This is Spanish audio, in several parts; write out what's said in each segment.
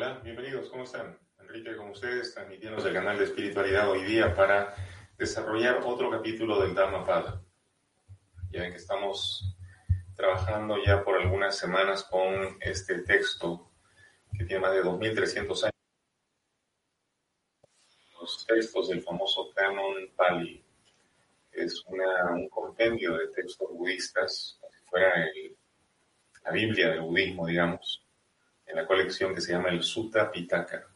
Hola, bienvenidos, ¿cómo están? Enrique con ustedes, transmitiendo el canal de espiritualidad hoy día para desarrollar otro capítulo del Dhammapada. Ya ven que estamos trabajando ya por algunas semanas con este texto que tiene más de 2.300 años. Los textos del famoso Canon Pali. Es una, un compendio de textos budistas, como si fuera el, la Biblia del budismo, digamos en la colección que se llama el Sutta Pitaka.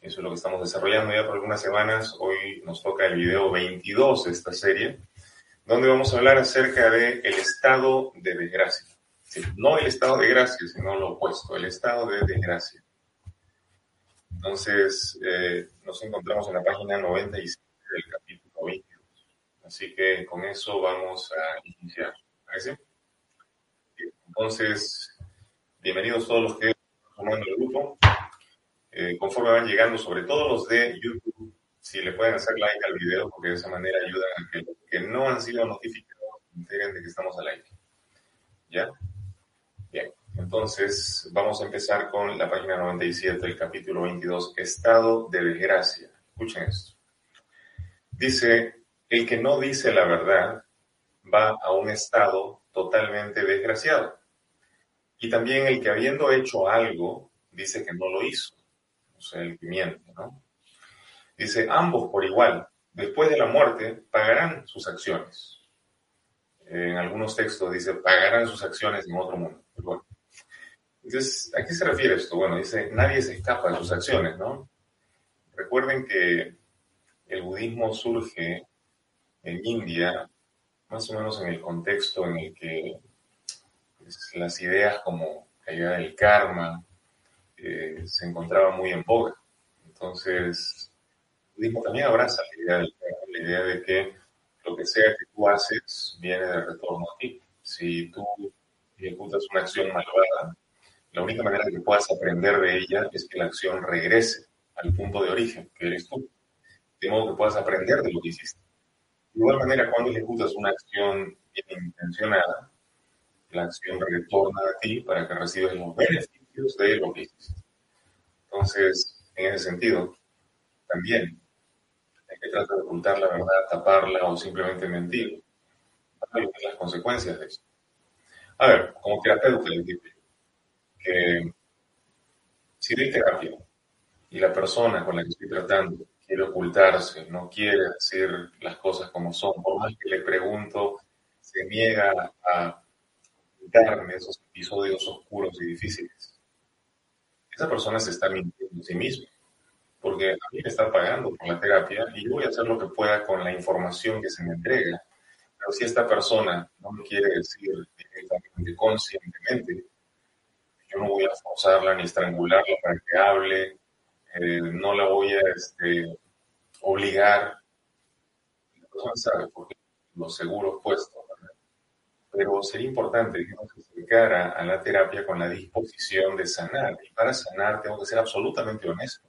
Eso es lo que estamos desarrollando ya por algunas semanas. Hoy nos toca el video 22 de esta serie, donde vamos a hablar acerca del el estado de desgracia. no el estado de gracia, sino lo opuesto, el estado de desgracia. Entonces, eh, nos encontramos en la página 97 del capítulo 22. Así que con eso vamos a iniciar. ¿Parece? Entonces, bienvenidos todos los que formando el grupo. Eh, conforme van llegando, sobre todo los de YouTube, si le pueden hacer like al video, porque de esa manera ayudan a que los que no han sido notificados enteren de que estamos al aire. ¿Ya? Bien, entonces vamos a empezar con la página 97 del capítulo 22, Estado de desgracia. Escuchen esto. Dice, el que no dice la verdad va a un estado totalmente desgraciado y también el que habiendo hecho algo, dice que no lo hizo. O sea, el que miente, ¿no? Dice, ambos por igual, después de la muerte, pagarán sus acciones. En algunos textos dice, pagarán sus acciones en otro mundo. Entonces, ¿a qué se refiere esto? Bueno, dice, nadie se escapa de sus acciones, ¿no? Recuerden que el budismo surge en India, más o menos en el contexto en el que las ideas como la idea del karma eh, se encontraban muy en boga. Entonces, el budismo también abraza la idea del karma, la idea de que lo que sea que tú haces viene de retorno a ti. Si tú ejecutas una acción malvada, la única manera que puedas aprender de ella es que la acción regrese al punto de origen, que eres tú. De modo que puedas aprender de lo que hiciste. De igual manera, cuando ejecutas una acción bien intencionada, la acción retorna a ti para que recibas los beneficios de lo que hiciste. Entonces, en ese sentido, también hay que tratar de ocultar la verdad, taparla o simplemente mentir para las consecuencias de eso. A ver, como terapeuta les digo que si doy terapia y la persona con la que estoy tratando quiere ocultarse, no quiere decir las cosas como son, por más que le pregunto, se niega a esos episodios oscuros y difíciles. Esa persona se está mintiendo a sí misma, porque a mí me está pagando por la terapia y yo voy a hacer lo que pueda con la información que se me entrega. Pero si esta persona no me quiere decir directamente, conscientemente, yo no voy a forzarla ni estrangularla para que hable, eh, no la voy a este, obligar. La persona sabe, porque los seguros puestos pero sería importante que nos acercara a la terapia con la disposición de sanar. Y para sanar tengo que ser absolutamente honesto.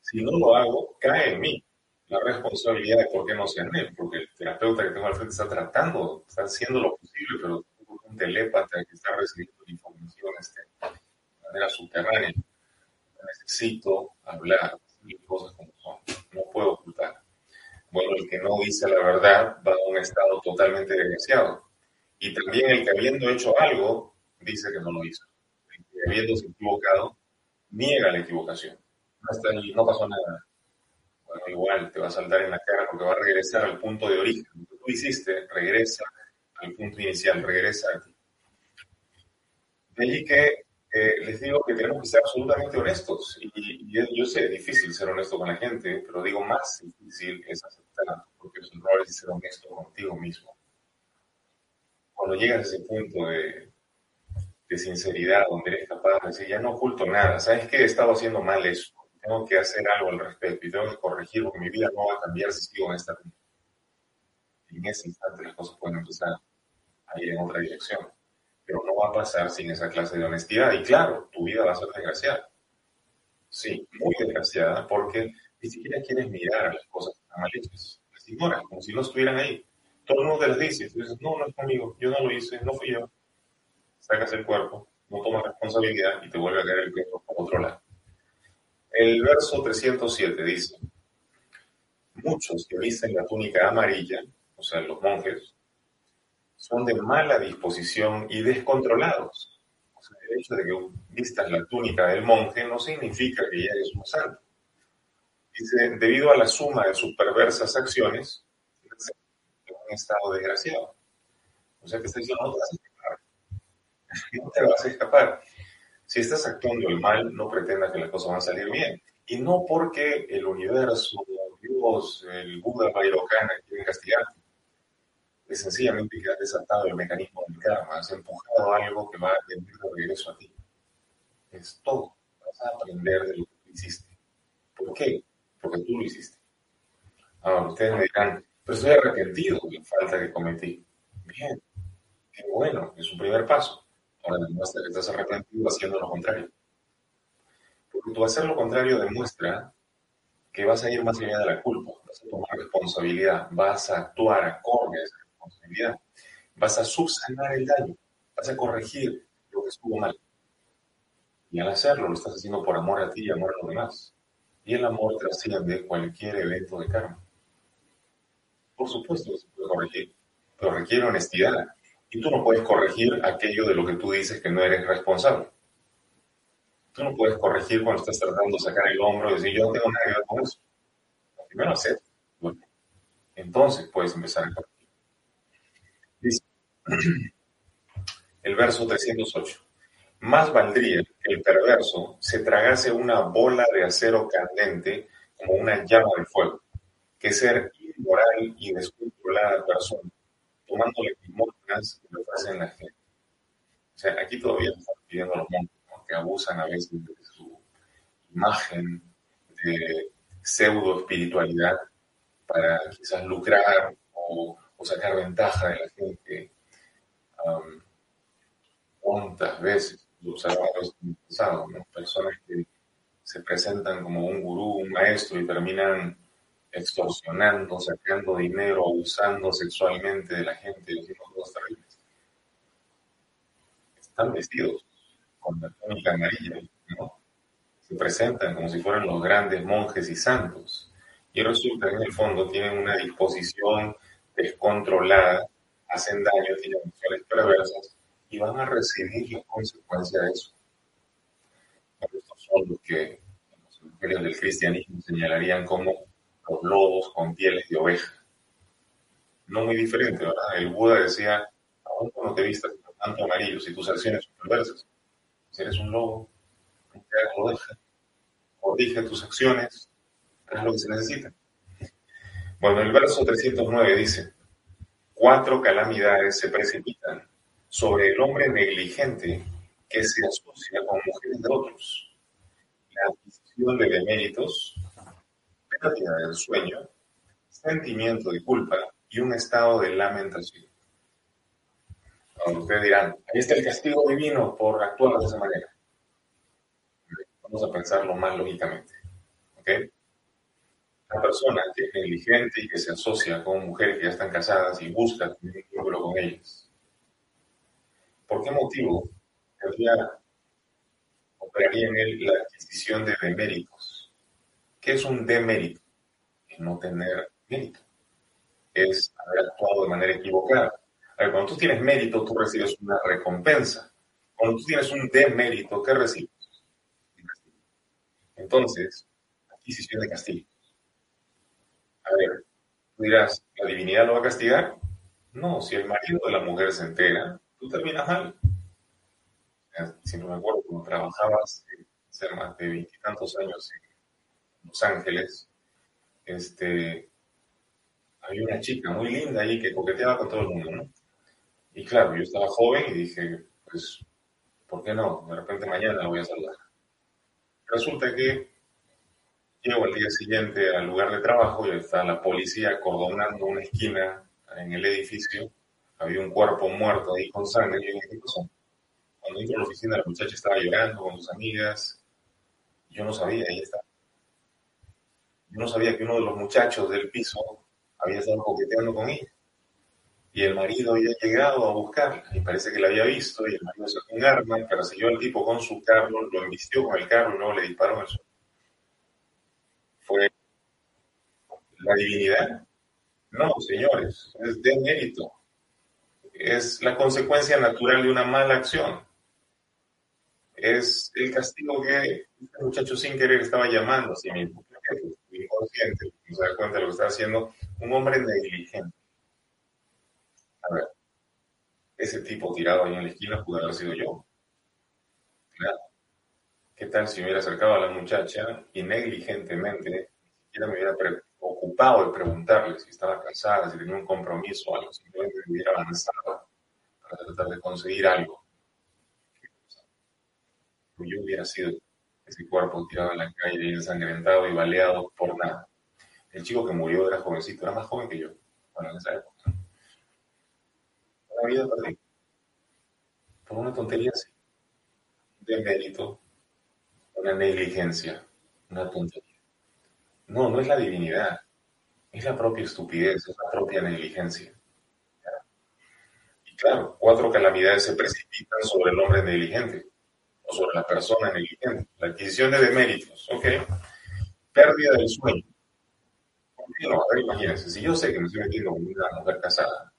Si no lo hago, cae en mí la responsabilidad de por qué no sané, porque el terapeuta que tengo al frente está tratando, está haciendo lo posible, pero un telépata que está recibiendo información este, de manera subterránea. Necesito hablar, cosas como son, no puedo ocultar. Bueno, el que no dice la verdad va a un estado totalmente desgraciado. Y también el que habiendo hecho algo, dice que no lo hizo. El que habiéndose equivocado, niega la equivocación. No, no pasó nada. Bueno, igual te va a saltar en la cara porque va a regresar al punto de origen. Lo que tú hiciste regresa al punto inicial, regresa a ti. De allí que eh, les digo que tenemos que ser absolutamente honestos. Y, yo sé, es difícil ser honesto con la gente, pero digo más difícil es aceptar porque es errores y ser honesto contigo mismo. Cuando llegas a ese punto de, de sinceridad, donde eres capaz de decir, ya no oculto nada, ¿sabes qué? He estado haciendo mal eso, tengo que hacer algo al respecto y tengo que corregir porque mi vida no va a cambiar si sigo en esta. En ese instante las cosas pueden empezar a ir en otra dirección pero no va a pasar sin esa clase de honestidad. Y claro, tu vida va a ser desgraciada. Sí, muy desgraciada, porque ni siquiera quieres mirar a las cosas que están. Las ignoras, como si no estuvieran ahí. Todo el mundo te las dice. Tú dices, no, no es conmigo, yo no lo hice, no fui yo. Sacas el cuerpo no toma responsabilidad y te vuelve a caer el peso por otro lado. El verso 307 dice, muchos que visten la túnica amarilla, o sea, los monjes, son de mala disposición y descontrolados. O sea, el hecho de que vistas la túnica del monje no significa que ya eres un santo. Dice, debido a la suma de sus perversas acciones, en un estado desgraciado. O sea que está diciendo, no te vas a escapar. No te vas a escapar. Si estás actuando el mal, no pretendas que las cosas van a salir bien. Y no porque el universo, Dios, el Buda, Vairocana quieren castigarte. Es sencillamente que has desatado el mecanismo del karma, has empujado algo que va a venir de regreso a ti. Es todo. Vas a aprender de lo que hiciste. ¿Por qué? porque tú lo hiciste. Ahora, ustedes me dirán, pero estoy arrepentido de la falta que cometí. Bien, qué bueno, es un primer paso. Ahora demuestra que estás arrepentido haciendo lo contrario. Porque tu hacer lo contrario demuestra que vas a ir más allá de la culpa, vas a tomar responsabilidad, vas a actuar acorde a esa responsabilidad, vas a subsanar el daño, vas a corregir lo que estuvo mal. Y al hacerlo lo estás haciendo por amor a ti y amor a los demás. Y el amor trasciende cualquier evento de karma. Por supuesto que se puede corregir, pero requiere honestidad. Y tú no puedes corregir aquello de lo que tú dices que no eres responsable. Tú no puedes corregir cuando estás tratando de sacar el hombro y decir, yo no tengo nada que ver con eso. Primero hacer. Entonces puedes empezar a corregir. El verso 308. Más valdría que el perverso se tragase una bola de acero candente como una llama de fuego, que ser inmoral y descontrolada persona, tomándole limosnas que le ofrecen la gente. O sea, aquí todavía están pidiendo los monjes, que abusan a veces de su imagen de pseudo espiritualidad para quizás lucrar o, sacar ventaja de la gente. ¿Cuántas veces el pasado, personas que se presentan como un gurú, un maestro y terminan extorsionando, sacando dinero, abusando sexualmente de la gente. Están vestidos con la túnica amarilla, ¿no? Se presentan como si fueran los grandes monjes y santos. Y resulta que en el fondo tienen una disposición descontrolada, hacen daño, tienen emociones perversas y van a recibir las consecuencias de eso. estos son los que los evangelios del cristianismo señalarían como los lobos con pieles de oveja. No muy diferente, ¿verdad? El Buda decía, aún no te vistas tanto amarillo si tus acciones son perversas. Si eres un lobo, no te oveja. Corrige tus acciones, haz lo que se necesita. Bueno, el verso 309 dice, cuatro calamidades se precipitan sobre el hombre negligente que se asocia con mujeres de otros. La adquisición de deméritos, pérdida del sueño, sentimiento de culpa y un estado de lamentación. Ahora ustedes dirán, ahí está el castigo divino por actuar de esa manera. Vamos a pensarlo más lógicamente. ¿Ok? La persona que es negligente y que se asocia con mujeres que ya están casadas y busca tener un vínculo con ellas, ¿Por qué motivo operaría en él la adquisición de deméritos? ¿Qué es un demérito? Es no tener mérito. Es haber actuado de manera equivocada. A ver, cuando tú tienes mérito, tú recibes una recompensa. Cuando tú tienes un demérito, ¿qué recibes? Entonces, adquisición de castigo. A ver, dirás, ¿la divinidad lo va a castigar? No, si el marido de la mujer se entera, tú terminas mal. Si no me acuerdo, cuando trabajabas hace más de veintitantos años en Los Ángeles, este, había una chica muy linda ahí que coqueteaba con todo el mundo, ¿no? Y claro, yo estaba joven y dije, pues, ¿por qué no? De repente mañana la voy a saludar. Resulta que llego al día siguiente al lugar de trabajo y está la policía acordonando una esquina en el edificio había un cuerpo muerto ahí con sangre. Y. Cuando entro a la oficina, la muchacha estaba llorando con sus amigas. Yo no sabía, ahí está. Yo no sabía que uno de los muchachos del piso había estado coqueteando con ella. y el marido había llegado a buscarla y parece que la había visto y el marido sacó un arma, persiguió al tipo con su carro, lo embistió con el carro y luego le disparó en el suelo. ¿Fue la divinidad? No, señores, es de mérito. Es la consecuencia natural de una mala acción. Es el castigo que este muchacho sin querer estaba llamando a sí mismo. Inconsciente, no se cuenta lo que haciendo. Un hombre negligente a ver, ese tipo tirado ahí en la esquina pudo sido yo. Claro. ¿Qué tal si me hubiera acercado a la muchacha y negligentemente ni siquiera me hubiera preocupado de preguntarle si estaba casada, si tenía un compromiso o algo, simplemente me hubiera avanzado para tratar de conseguir algo? Yo hubiera sido ese cuerpo tirado en la calle, ensangrentado y baleado por nada. El chico que murió era jovencito, era más joven que yo, bueno, en esa época vida perdida. Por una tontería así. De mérito, una negligencia, una tontería. No, no es la divinidad. Es la propia estupidez, es la propia negligencia. Y claro, cuatro calamidades se precipitan sobre el hombre negligente o sobre la persona negligente. La adquisición de deméritos, ¿ok? Pérdida del sueño. ¿Por qué no? A ver, imagínense, si yo sé que me estoy metiendo con una mujer casada,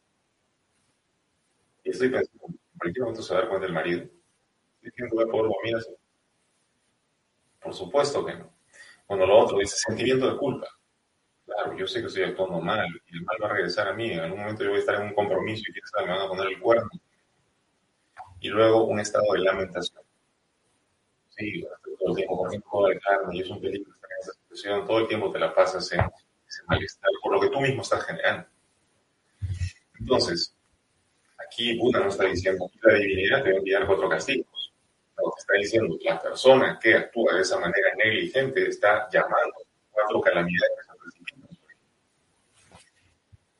y estoy pensando, ¿en cualquier momento se va a dar cuenta el marido? ¿Estoy diciendo que por así? Por supuesto que no. Cuando lo otro dice sentimiento de culpa. Claro, yo sé que estoy actuando mal y el mal va a regresar a mí. En algún momento yo voy a estar en un compromiso y quién sabe, me van a poner el cuerno. Y luego un estado de lamentación. Sí, todo el tiempo comiendo de carne y es un peligro estar en esa situación. Todo el tiempo te la pasas en ese malestar por lo que tú mismo estás generando. Entonces, Aquí Buda no está diciendo la divinidad debe enviar cuatro castigos. No, está diciendo que la persona que actúa de esa manera negligente está llamando cuatro calamidades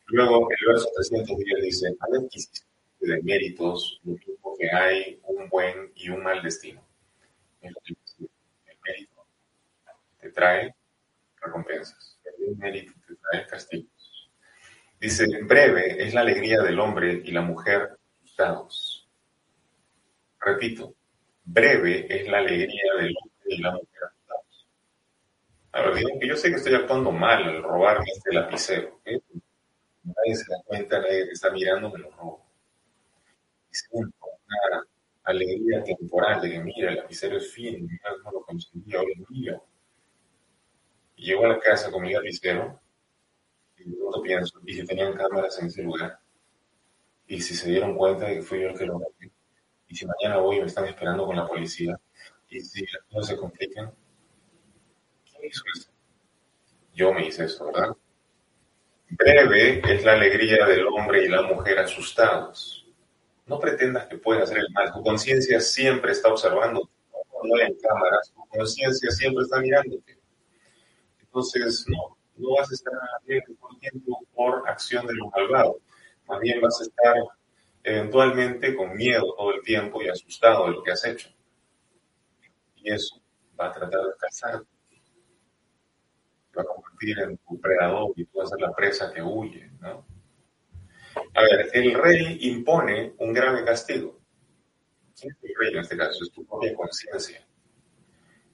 Luego, el verso 310 dice, adquisición de méritos, lo que hay un buen y un mal destino. El mérito te trae recompensas, el mérito te trae castigos. Dice, breve es la alegría del hombre y la mujer asustados. Repito, breve es la alegría del hombre y la mujer asustados. A ver, digo que yo sé que estoy actuando mal al robarme este lapicero. ¿eh? Nadie se da cuenta, nadie que está mirando, me lo robo. Y siento una alegría temporal de que, mira, el lapicero es fino, mira no lo conseguí, ahora es mío. Y llego a la casa con mi lapicero y pienso, y si tenían cámaras en ese lugar, y si se dieron cuenta de que fui yo el que lo metí, y si mañana voy y me están esperando con la policía, y si las cosas se complican, ¿quién hizo eso? Yo me hice eso, ¿verdad? Breve es la alegría del hombre y la mujer asustados. No pretendas que puedas hacer el mal. Tu conciencia siempre está observando. No hay cámaras. Tu conciencia siempre está mirándote. Entonces, no, no vas a estar alegre el tiempo por acción de los malvados. Más bien vas a estar eventualmente con miedo todo el tiempo y asustado de lo que has hecho. Y eso va a tratar de cazarte. Va a convertir en tu predador y tú vas a ser la presa que huye, ¿no? A ver, el rey impone un grave castigo. ¿Quién es el rey en este caso? Es tu propia conciencia.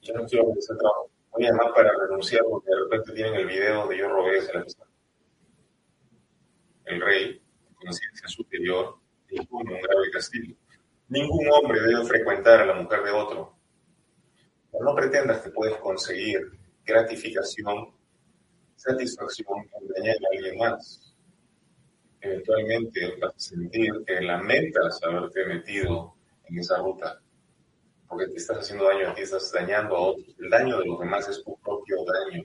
Yo no quiero ese trabajo voy a llamar para renunciar porque de repente tienen el video donde yo robé ese lapicero. El rey, conciencia superior, un grave castigo. Ningún hombre debe frecuentar a la mujer de otro. no pretendas que puedes conseguir gratificación, satisfacción engañando a alguien más. Eventualmente vas a sentir que lamentas haberte metido en esa ruta porque te estás haciendo daño a ti, estás dañando a otros. El daño de los demás es tu propio daño.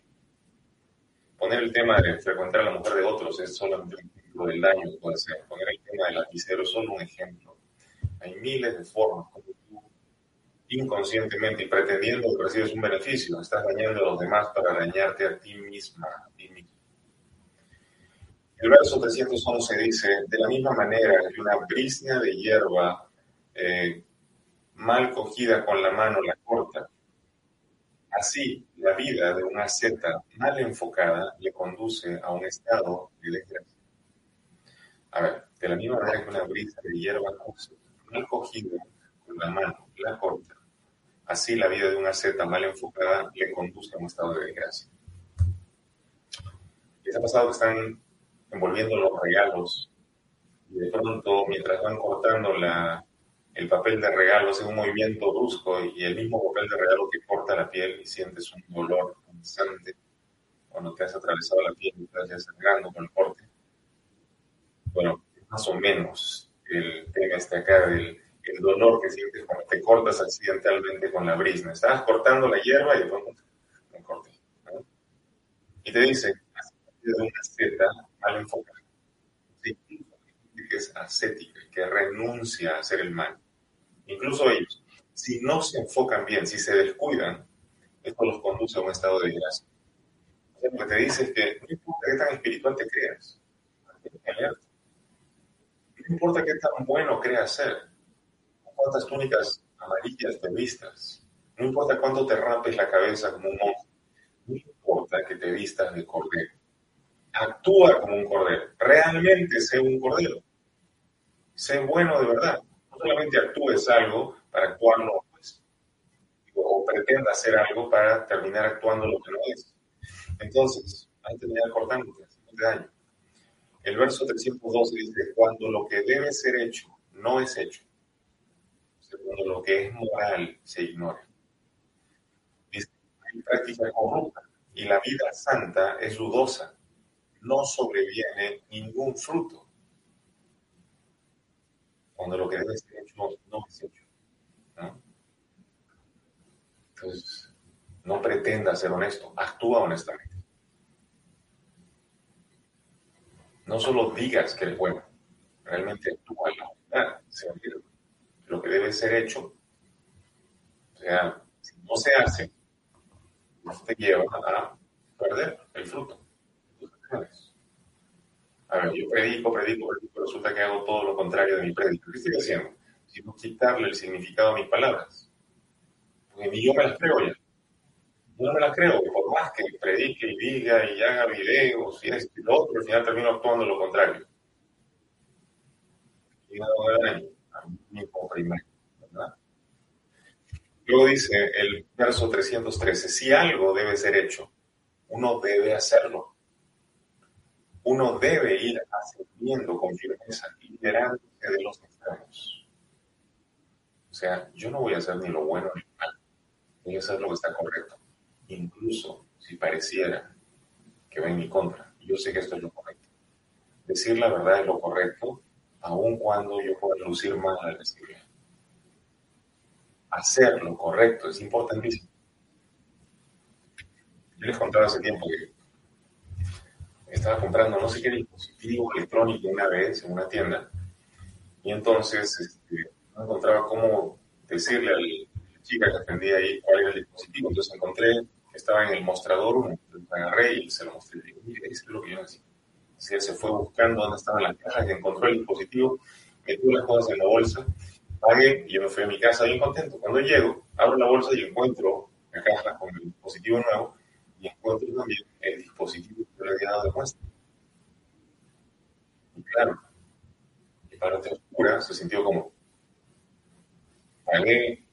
Poner el tema de frecuentar a la mujer de otros es solamente del daño que puede ser. Poner el tema del lapicero solo un ejemplo. Hay miles de formas como tú, inconscientemente y pretendiendo que recibes un beneficio, estás dañando a los demás para dañarte a ti misma, a ti mismo. El verso 311 dice, de la misma manera que una brisna de hierba eh, mal cogida con la mano la corta. Así, la vida de una seta mal enfocada le conduce a un estado de desgracia. A ver, de la misma manera que una brisa de hierba mal cogida con la mano, la corta, así la vida de una seta mal enfocada le conduce a un estado de desgracia. ¿Qué ha pasado que están envolviendo los regalos y de pronto, mientras van cortando la, el papel de regalo, hace un movimiento brusco y el mismo papel de regalo que corta la piel y sientes un dolor constante cuando te has atravesado la piel y estás sangrando con el corte. Bueno, más o menos el tema está acá del el dolor que sientes cuando te cortas accidentalmente con la brisna. Estabas cortando la hierba y de pronto me corté. Y te dice, de una seta mal enfocada. que es ascética, que renuncia a hacer el mal. Incluso ellos, si no se enfocan bien, si se descuidan, esto los conduce a un estado de gracia. Lo que te dice es que no importa qué tan espiritual te creas, no importa qué tan bueno creas ser, cuántas túnicas amarillas te vistas, no importa cuánto te rapes la cabeza como un monje, no importa que te vistas de cordero, actúa como un cordero, realmente sé un cordero, sé bueno de verdad, no solamente actúes algo para actuarlo pues, o pretenda hacer algo para terminar actuando lo que no es. Entonces, hay que terminar cortándote, haciéndote daño. El verso 312 dice, cuando lo que debe ser hecho no es hecho, cuando lo que es moral se ignora. Dice, hay práctica corrupta y la vida santa es dudosa, no sobreviene ningún fruto. Cuando lo que debe ser hecho no es hecho. Entonces, no pretenda ser honesto, actúa honestamente. No solo digas que eres bueno, realmente actúa en la verdad, lo que debe ser hecho. O sea, si no se hace, te lleva a perder el fruto. A ver, yo predico, predico, predico, resulta que hago todo lo contrario de mi predico. ¿Qué estoy haciendo? Sino quitarle el significado a mis palabras. Porque ni yo me las creo ya. No me las creo, por más que predique y diga y haga videos y esto y lo otro, al final termino actuando lo contrario. Y no daño primero. Luego dice el verso 313, si algo debe ser hecho, uno debe hacerlo. Uno debe ir ascendiendo con firmeza, liderándose de los extremos. O sea, yo no voy a hacer ni lo bueno ni lo malo. Voy a hacer lo que está correcto. Incluso si pareciera que va en mi contra. Yo sé que esto es lo correcto. Decir la verdad es lo correcto aun cuando yo pueda lucir mal al recibir. Hacer lo correcto es importantísimo. Yo les contaba hace tiempo que estaba comprando no sé qué dispositivo electrónico una vez en una tienda y entonces este, no encontraba cómo decirle a la chica que atendía ahí cuál era el dispositivo. Entonces encontré estaba en el mostrador uno, lo agarré y se lo mostré. Y digo, mire, eso es lo que yo necesito él se fue buscando dónde estaban las cajas, y encontró el dispositivo, metió las cosas en la bolsa, pagué y yo me fui a mi casa bien contento. Cuando llego, abro la bolsa y encuentro la caja con el dispositivo nuevo y encuentro también el dispositivo que le había dado de muestra. Y claro, mi parte oscura se sintió como, pagué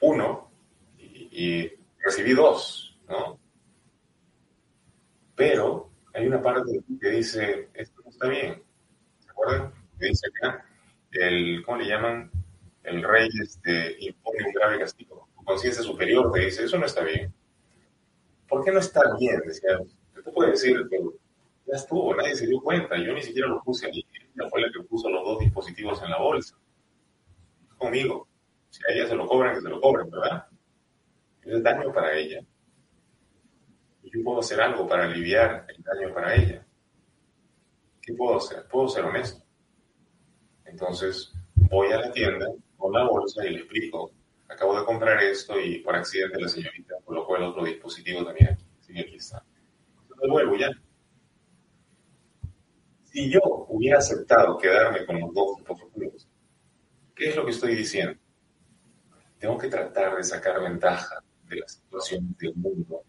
uno y recibí dos, ¿no? Pero hay una parte que dice, esto no está bien. ¿Se acuerdan? Que dice acá, el, ¿cómo le llaman? El rey este, impone un grave castigo. Tu conciencia superior te dice, eso no está bien. ¿Por qué no está bien? Decía, te puede decir, ya estuvo, nadie se dio cuenta, yo ni siquiera lo puse ahí. Ella fue la que puso los dos dispositivos en la bolsa. Conmigo. Si a ella se lo cobran, que se lo cobren, ¿verdad? Es daño para ella yo puedo hacer algo para aliviar el daño para ella. ¿Qué puedo hacer? Puedo ser honesto. Entonces, voy a la tienda con la bolsa y le explico, acabo de comprar esto y por accidente la señorita colocó el otro dispositivo también aquí. Sí, aquí está. Entonces vuelvo ya. Si yo hubiera aceptado quedarme con los dos dispositivos, ¿qué es lo que estoy diciendo? Tengo que tratar de sacar ventaja de la situación del mundo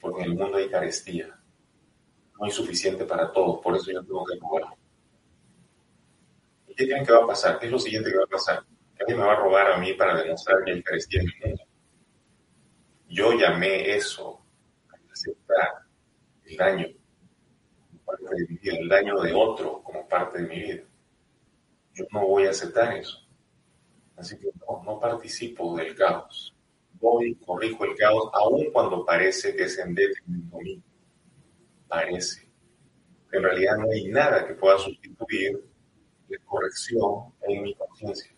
porque en el mundo hay carestía. No hay suficiente para todos, por eso yo tengo que jugar. ¿qué creen que va a pasar? ¿Qué es lo siguiente que va a pasar? Alguien me va a robar a mí para demostrar que hay Eucaristía en el mundo. Yo llamé eso a aceptar el daño el daño de otro como parte de mi vida. Yo no voy a aceptar eso. Así que no, no participo del caos. Voy, corrijo el caos, aun cuando parece que es en mío. Parece. En realidad no hay nada que pueda sustituir la corrección en mi conciencia.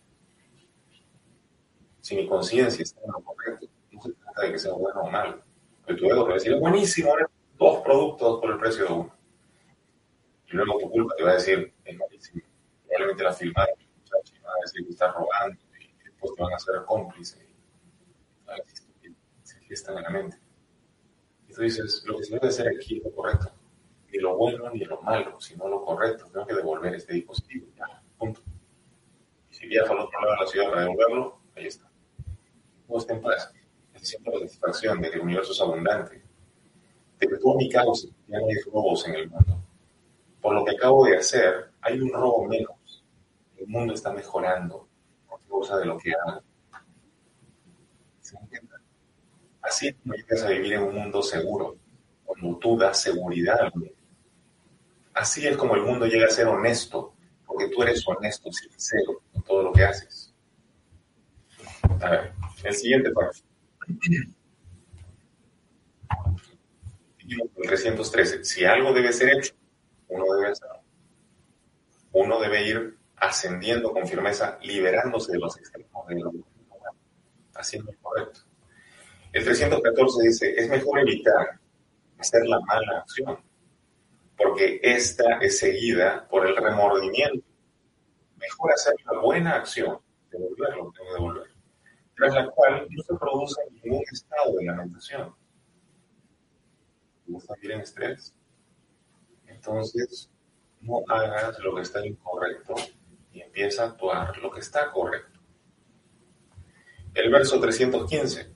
Si mi conciencia está en lo correcto, no se trata de que sea bueno o malo. Pero tu ego te va a decir, buenísimo, dos productos por el precio de uno. Y luego tu culpa te va a decir, es malísimo. Probablemente la filmaron, y va a decir que estás robando, y después te van a hacer cómplice. Fiestan en la mente. Y tú dices, lo que se debe hacer aquí es lo correcto. Ni lo bueno ni lo malo, sino lo correcto. Tengo que devolver este dispositivo. Punto. Y si viajo al otro lado de la ciudad para devolverlo, ahí está. No está en paz. Siento la satisfacción de que el universo es abundante. De que todo mi causa, ya no hay robos en el mundo. Por lo que acabo de hacer, hay un robo menos. El mundo está mejorando por causa de lo que hago. ¿Se entiende? Así como llegas a vivir en un mundo seguro, cuando tú das seguridad al mundo. Así es como el mundo llega a ser honesto, porque tú eres honesto, sincero con todo lo que haces. A ver, el siguiente párrafo. El 313. Si algo debe ser hecho, uno debe hacerlo. Uno debe ir ascendiendo con firmeza, liberándose de los extremos de lo haciendo lo correcto. El 314 dice, es mejor evitar hacer la mala acción, porque esta es seguida por el remordimiento. Mejor hacer la buena acción, devolverlo, tengo que devolver, tras la cual no se produce ningún estado de lamentación. ¿Te gusta vivir en estrés? Entonces, no hagas lo que está incorrecto y empieza a actuar lo que está correcto. El verso 315.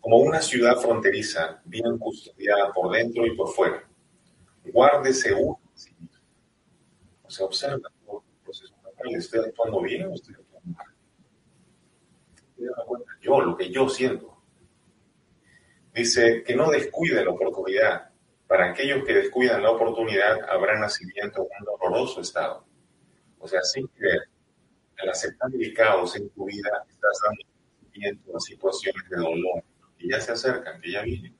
Como una ciudad fronteriza, bien custodiada por dentro y por fuera, guárdese uno. O sea, observa todo el proceso. ¿Estoy actuando bien o estoy actuando mal? Yo, lo que yo siento. Dice que no descuide la oportunidad. Para aquellos que descuidan la oportunidad, habrá nacimiento en un doloroso estado. O sea, sin creer, al aceptar el caos en tu vida, estás dando nacimiento a situaciones de dolor que ya se acercan, que ya vienen.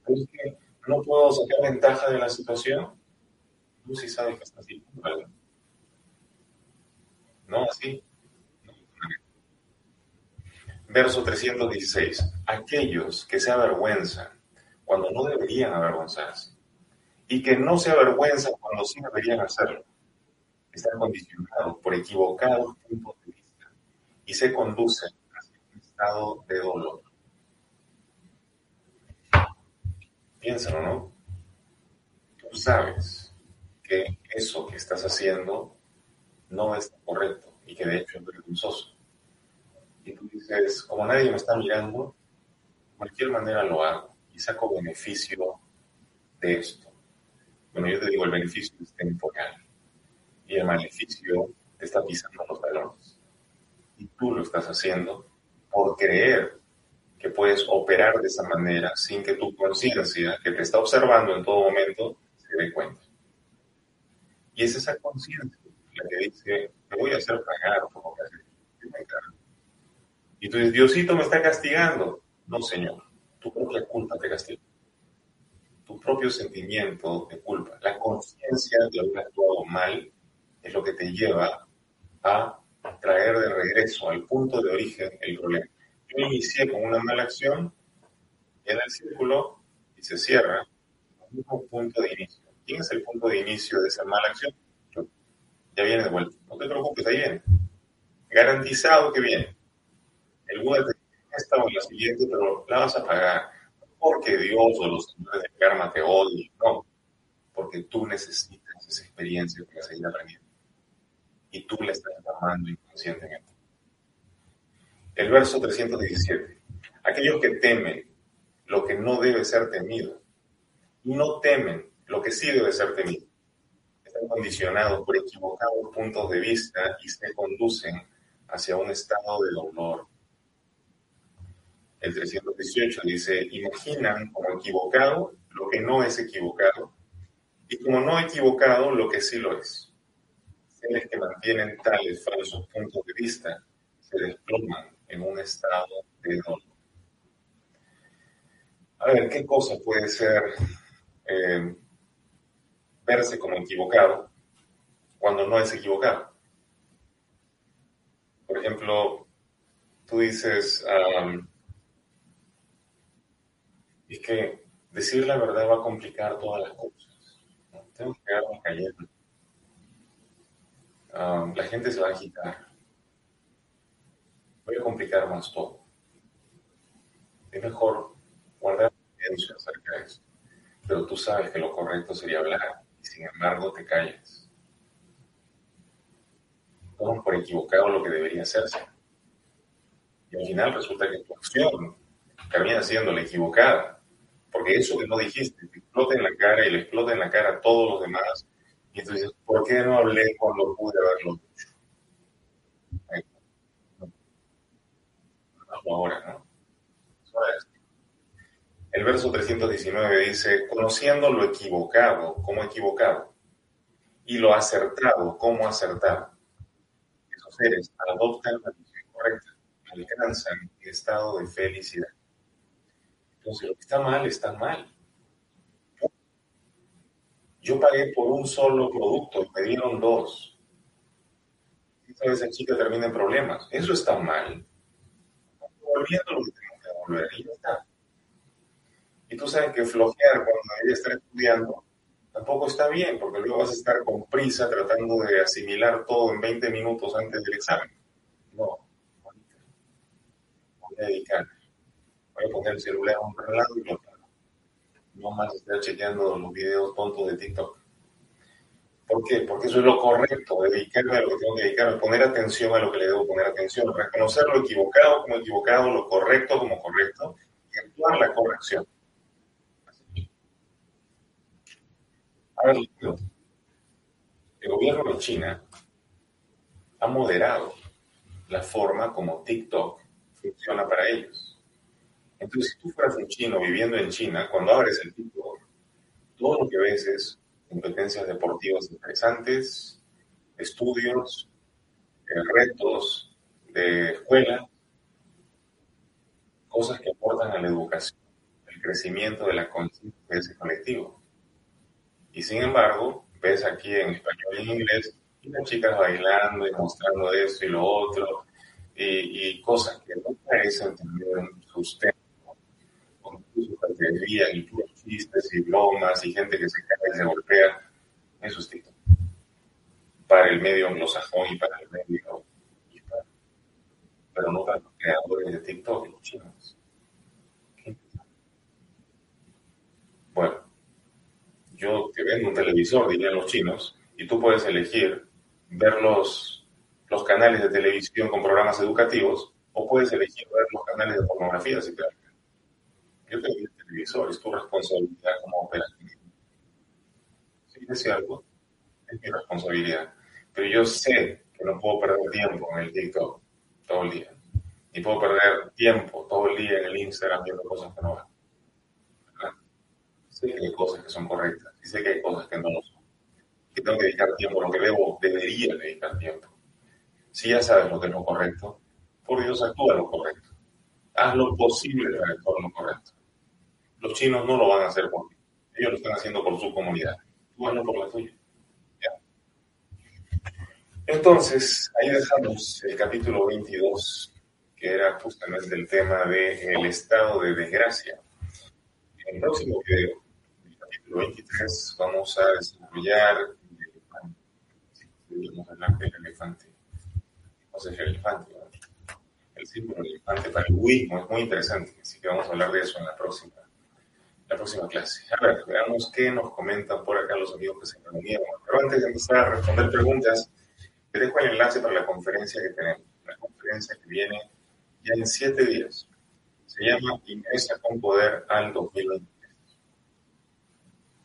Entonces, que no puedo sacar ventaja de la situación. Tú sí sabes que está así, ¿verdad? No así. Verso 316. Aquellos que se avergüenzan cuando no deberían avergonzarse y que no se avergüenzan cuando sí deberían hacerlo, están condicionados por equivocados puntos y se conducen hacia un estado de dolor. Piénsalo, ¿no? Tú sabes que eso que estás haciendo no es correcto y que de hecho es vergonzoso. Y tú dices, como nadie me está mirando, de cualquier manera lo hago y saco beneficio de esto. Bueno, yo te digo, el beneficio es temporal y el maleficio te está pisando los talones. Tú lo estás haciendo por creer que puedes operar de esa manera sin que tu conciencia, que te está observando en todo momento, se dé cuenta. Y es esa conciencia la que dice, te voy a hacer pagar por lo que haces. Y tú dices, Diosito me está castigando. No, Señor, tu propia culpa te castiga. Tu propio sentimiento de culpa. La conciencia de haber actuado mal es lo que te lleva a traer de regreso al punto de origen el problema. Yo inicié con una mala acción, en el círculo y se cierra el mismo punto de inicio. ¿Quién es el punto de inicio de esa mala acción? Ya viene de vuelta. No te preocupes, ahí viene. Garantizado que viene. El Buda te esta o la siguiente, pero la vas a pagar. Porque Dios o los señores de karma te odien, no. Porque tú necesitas esa experiencia para seguir aprendiendo. Y tú la estás llamando inconscientemente. El verso 317. Aquellos que temen lo que no debe ser temido y no temen lo que sí debe ser temido, están condicionados por equivocados puntos de vista y se conducen hacia un estado de dolor. El 318 dice, imaginan como equivocado lo que no es equivocado y como no equivocado lo que sí lo es. Que mantienen tales falsos puntos de vista se desploman en un estado de dolor. A ver, ¿qué cosa puede ser eh, verse como equivocado cuando no es equivocado? Por ejemplo, tú dices, es que decir la verdad va a complicar todas las cosas. Tengo que quedarme la gente se va a agitar. Voy a complicar más todo. Es mejor guardar silencio acerca de eso. Pero tú sabes que lo correcto sería hablar y sin embargo te callas. Tomas por equivocado lo que debería hacerse. Y al final resulta que tu acción termina siendo la equivocada. Porque eso que no dijiste te explota en la cara y le explota en la cara a todos los demás. Entonces, ¿por qué no hablé cuando pude haberlo dicho? Ahora, ¿no? El verso 319 dice, conociendo lo equivocado como equivocado y lo acertado como acertado. Esos seres adoptan la visión correcta, alcanzan el estado de felicidad. Entonces, lo que está mal, está mal. Yo pagué por un solo producto me dieron dos. Vez esa chica termina en problemas. Eso está mal. Volviendo lo que tengo que devolver. Y está. Y tú sabes que flojear cuando ella está estudiando tampoco está bien, porque luego vas a estar con prisa tratando de asimilar todo en 20 minutos antes del examen. No, voy a dedicar. Voy a poner el celular a un lado y otro. No más estar chequeando los videos tontos de TikTok. ¿Por qué? Porque eso es lo correcto, dedicarme a lo que tengo que dedicarme, poner atención a lo que le debo poner atención, reconocer lo equivocado como equivocado, lo correcto como correcto y actuar la corrección. el gobierno de China ha moderado la forma como TikTok funciona para ellos. Entonces, si tú fueras un chino viviendo en China, cuando abres el TikTok, todo lo que ves es competencias deportivas interesantes, estudios, eh, retos de escuela, cosas que aportan a la educación, el crecimiento de la conciencia de ese colectivo. Y sin embargo, ves aquí en español y en inglés, y las chicas bailando y mostrando eso y lo otro, y, cosas que no parecen tener un sustento, con su y puros chistes y bromas y gente que se cae y se golpea. Eso es TikTok. Para el medio anglosajón y para el medio pero no para los creadores de TikTok, los chinos. Bueno, yo te vendo un televisor, dirían los chinos, y tú puedes elegir ver los, los canales de televisión con programas educativos o puedes elegir ver los canales de pornografía si te Yo te doy el televisor, es tu responsabilidad como operador. Si es algo, es mi responsabilidad. Pero yo sé que no puedo perder tiempo en el TikTok todo el día. Ni puedo perder tiempo todo el día en el Instagram viendo cosas que no van. Sé que hay cosas que son correctas y sé que hay cosas que no lo son. Que tengo que dedicar tiempo, lo que debo, debería dedicar tiempo. Si ya sabes lo que es lo correcto, por Dios actúa lo correcto. Haz lo posible para actuar lo correcto. Los chinos no lo van a hacer por ti. Ellos lo están haciendo por su comunidad. Tú hazlo por la tuya. Entonces, ahí dejamos el capítulo 22, que era justamente el tema del estado de desgracia. En el próximo video, 23 vamos a desarrollar el elefante. del elefante. Sea, el elefante, el símbolo del elefante para el budismo es muy interesante, así que vamos a hablar de eso en la próxima, la próxima clase. A ver, veamos qué nos comentan por acá los amigos que se reunieron. Pero antes de empezar a responder preguntas, te dejo el enlace para la conferencia que tenemos, la conferencia que viene ya en siete días. Se llama Ingresa con Poder al 2023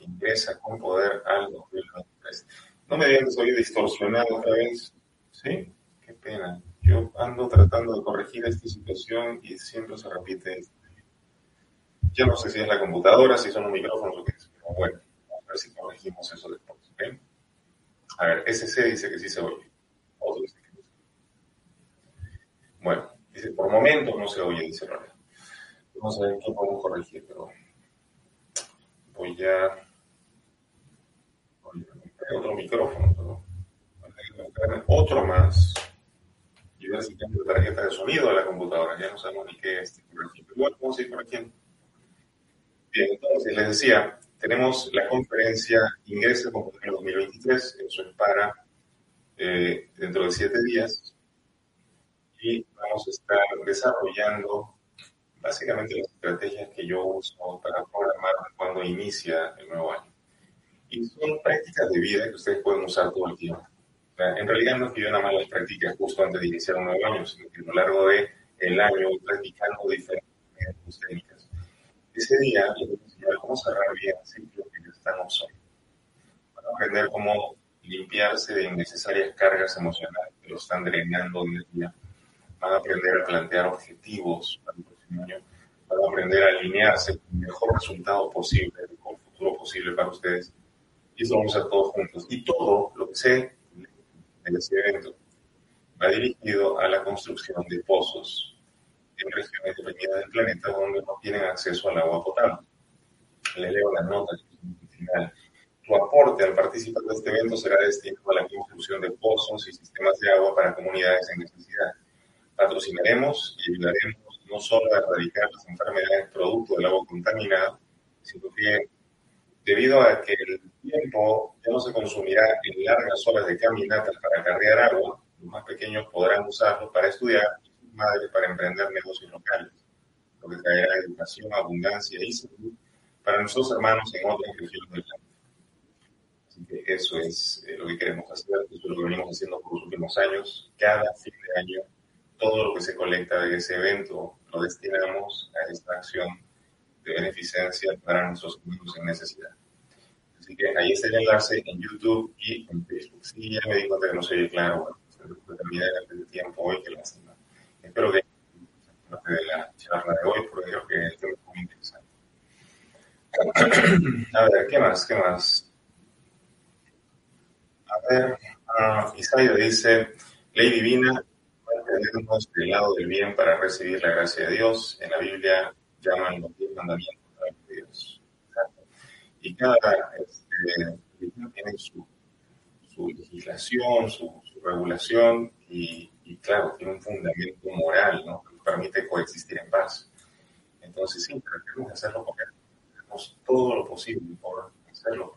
ingresa con poder al 2023. No me digan que soy distorsionado otra vez. ¿Sí? Qué pena. Yo ando tratando de corregir esta situación y siempre se repite esto. Yo no sé si es la computadora, si son los micrófonos o qué es, pero bueno, vamos a ver si corregimos eso después. A ver, SC dice que sí se oye. Otro dice que no se oye. Bueno, dice, por momentos no se oye, dice. Vamos a ver qué podemos corregir, pero voy a... Voy otro micrófono, pero otro más y ver si tengo tarjeta de sonido de la computadora. Ya no sabemos ni qué es. Igual, vamos a ir por aquí. Bien, entonces les decía, tenemos la conferencia Ingresa con 2023, eso es para eh, dentro de siete días, y vamos a estar desarrollando básicamente las estrategias que yo uso para programar cuando inicia el nuevo año. Y son prácticas de vida que ustedes pueden usar todo el tiempo. En realidad no es que yo nada más las practique justo antes de iniciar un nuevo año, sino que a lo largo del año voy practicando diferentes técnicas. Ese día les voy a enseñar cómo cerrar bien ciclos que ya están obsoletos. Para aprender cómo limpiarse de innecesarias cargas emocionales que lo están drenando día a día. Van a aprender a plantear objetivos para el próximo año. Van a aprender a alinearse con el mejor resultado posible, con el futuro posible para ustedes. Y eso vamos a hacer todos juntos. Y todo lo que sé en ese evento va dirigido a la construcción de pozos en regiones deprimidas del planeta donde no tienen acceso al agua potable. Le leo la nota final. Tu aporte al participar de este evento será destinado a la construcción de pozos y sistemas de agua para comunidades en necesidad. Patrocinaremos y ayudaremos no solo a erradicar las enfermedades producto del agua contaminada, sino que debido a que el tiempo ya no se consumirá en largas horas de caminatas para cargar agua, los más pequeños podrán usarlo para estudiar madres para emprender negocios locales, lo que traerá educación, abundancia y salud para nuestros hermanos en otras regiones del planeta. Así que eso es eh, lo que queremos hacer, eso es lo que venimos haciendo por los últimos años. Cada fin de año, todo lo que se colecta de ese evento lo destinamos a esta acción de beneficencia para nuestros amigos en necesidad. Así que ahí está el enlace en YouTube y en Facebook. Sí, ya me di cuenta que no soy claro, bueno, se terminé el tiempo hoy, qué lástima. Espero que de la charla de hoy, porque creo que es muy interesante. A ver, ¿qué más? ¿Qué más? A ver, uh, dice, ley divina, mantenernos del lado del bien para recibir la gracia de Dios. En la Biblia llaman los diez mandamientos de Dios. Y cada este, tiene su, su legislación, su, su regulación y, y, claro, tiene un fundamento moral, ¿no? Que permite coexistir en paz. Entonces, sí, tratemos de hacerlo porque hacemos todo lo posible por hacerlo.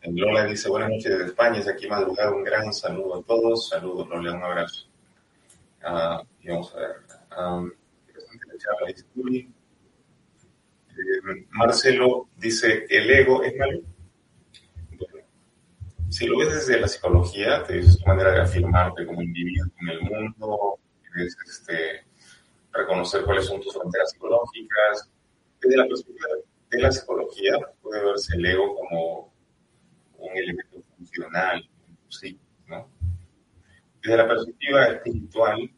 En Lola dice, buenas noches desde España, es aquí madrugada, un gran saludo a todos, saludos Lola, un abrazo. Uh, y vamos a ver. Um, Marcelo dice, ¿el ego es malo? Si lo ves desde la psicología, es tu manera de afirmarte como individuo en el mundo, es este, reconocer cuáles son tus fronteras psicológicas. Desde la perspectiva de la psicología puede verse el ego como un elemento funcional, sí, ¿no? Desde la perspectiva espiritual,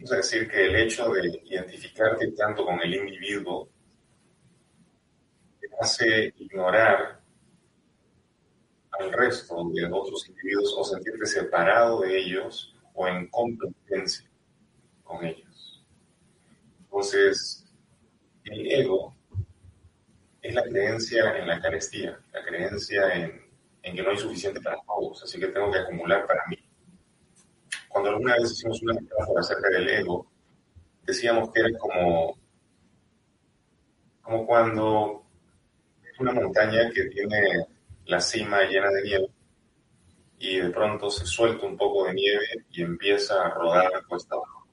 Vamos a decir que el hecho de identificarte tanto con el individuo te hace ignorar al resto de otros individuos o sentirte separado de ellos o en competencia con ellos. Entonces, el ego es la creencia en la carestía, la creencia en, en que no hay suficiente para todos, así que tengo que acumular para mí cuando alguna vez hicimos una metáfora acerca del ego, decíamos que era como, como cuando una montaña que tiene la cima llena de nieve y de pronto se suelta un poco de nieve y empieza a rodar cuesta abajo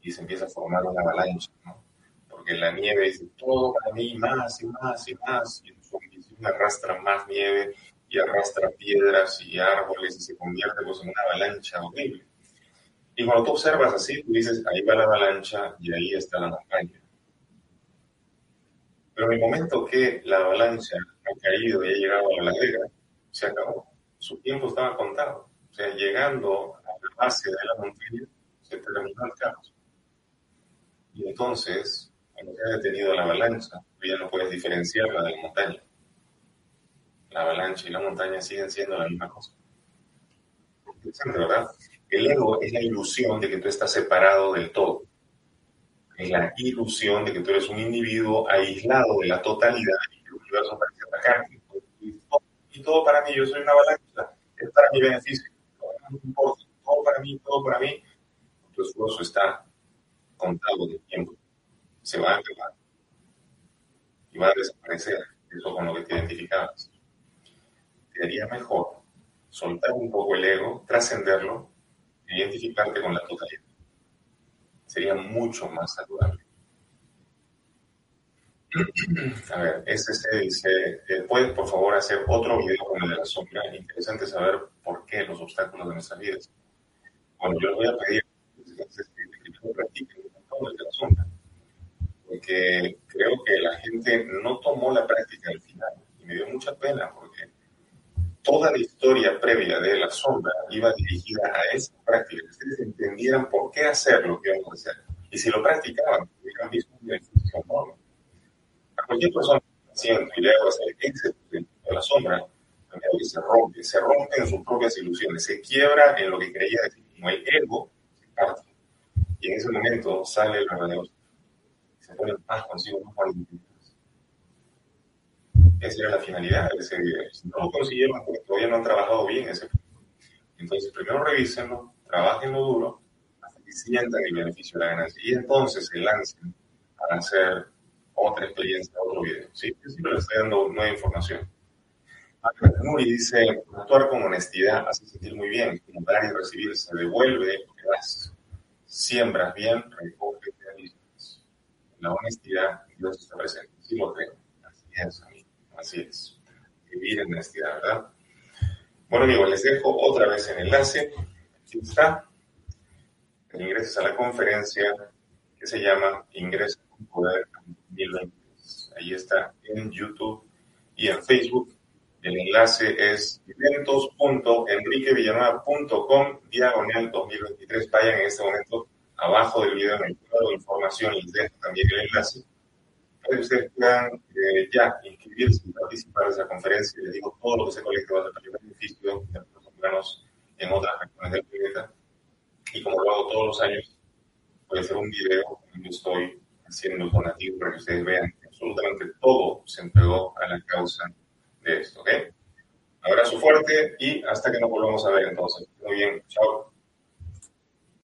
y se empieza a formar una avalancha, ¿no? Porque la nieve dice todo para mí, más y más y más, y en arrastra más nieve y arrastra piedras y árboles y se convierte pues, en una avalancha horrible. Y cuando tú observas así, tú dices, ahí va la avalancha y ahí está la montaña. Pero en el momento que la avalancha ha caído y ha llegado a la ladera, se acabó. su tiempo estaba contado. O sea, llegando a la base de la montaña, se terminó el caos. Y entonces, cuando se ha detenido la avalancha, ya no puedes diferenciarla de la montaña. La avalancha y la montaña siguen siendo la misma cosa. Interesante, ¿verdad? El ego es la ilusión de que tú estás separado del todo. Es la ilusión de que tú eres un individuo aislado de la totalidad y todo para mí, yo soy una avalancha, es para mi beneficio. Todo para mí, todo para mí. Tu esfuerzo está contado de tiempo. Se va a acabar. Y va a desaparecer eso con lo que te identificabas. Te haría mejor soltar un poco el ego, trascenderlo e identificarte con la totalidad. Sería mucho más saludable. A ver, este se dice, eh, ¿puedes por favor hacer otro video con el de la sombra? Interesante saber por qué los obstáculos de nuestras vidas. Bueno, yo les voy a pedir que practiquen el de la sombra, porque creo que la gente no tomó la práctica al final y me dio mucha pena porque toda la historia previa de la sombra iba dirigida a esa práctica, que ustedes entendieran por qué hacer lo que vamos a hacer. Y si lo practicaban, hubieran visto un beneficio enorme. Cualquier persona haciendo y le hago hacer éxito de la sombra, se rompe, se rompe en sus propias ilusiones, se quiebra en lo que creía decir, como el ego se parte. Y en ese momento sale el verdadero se pone paz consigo mismo al esa era la finalidad de ese video. Si no lo consiguieron porque todavía no han trabajado bien ese punto. Entonces, primero revísenlo, trabajenlo duro, hasta que sientan el beneficio de la ganancia. Y entonces se lancen a hacer otra experiencia, otro video. ¿sí? Yo siempre les estoy dando nueva información. Muri dice, actuar con honestidad hace sentir muy bien, como dar y recibir, se devuelve lo que das. Siembras bien, recoge La honestidad, Dios está presente. Sí lo creo. Así es. Así es. Vivir en honestidad, ¿verdad? Bueno, amigos, les dejo otra vez el enlace. Aquí está. Ingresos a la conferencia que se llama Ingreso con Poder 2023. Ahí está en YouTube y en Facebook. El enlace es eventos.enriquevillanueva.com diagonal 2023. Vayan en este momento abajo del video en el cuadro de información les dejo también el enlace que ustedes puedan eh, ya inscribirse y participar de esa conferencia. Les digo, todo lo que se colecte va a ser para beneficio de los humanos en otras regiones del planeta. Y como lo hago todos los años, a hacer un video donde estoy haciendo el donativo para que ustedes vean que absolutamente todo se entregó a la causa de esto. ¿ok? Abrazo fuerte y hasta que nos volvamos a ver entonces. Muy bien, chao.